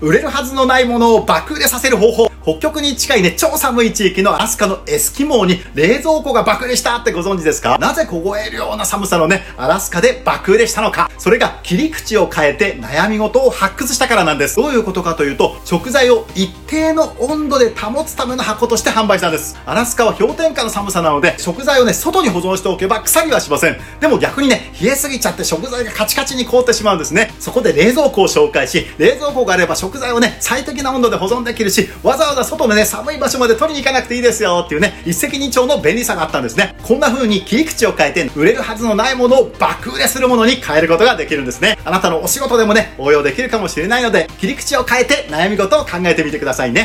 売れるはずのないものを爆売れさせる方法。北極に近いね、超寒い地域のアラスカのエスキモーに冷蔵庫が爆売れしたってご存知ですか？なぜ凍えるような寒さのね、アラスカで爆売れしたのか？それが切り口を変えて悩み事を発掘したからなんです。どういうことかというと、食材を一定の温度で保つための箱として販売したんです。アラスカは氷点下の寒さなので、食材をね、外に保存しておけば腐りはしません。でも逆にね、冷えすぎちゃって食材がカチカチに凍ってしまうんですね。そこで冷蔵庫を紹介し、冷蔵庫があれば食材をね、最適な温度で保存できるし、わざわざ外のね、寒い場所まで取りに行かなくていいですよっていうね、一石二鳥の便利さがあったんですね。こんな風に切り口を変えて、売れるはずのないものを爆売れするものに変えることができるんですね。あなたのお仕事でもね、応用できるかもしれないので、切り口を変えて悩み事を考えてみてくださいね。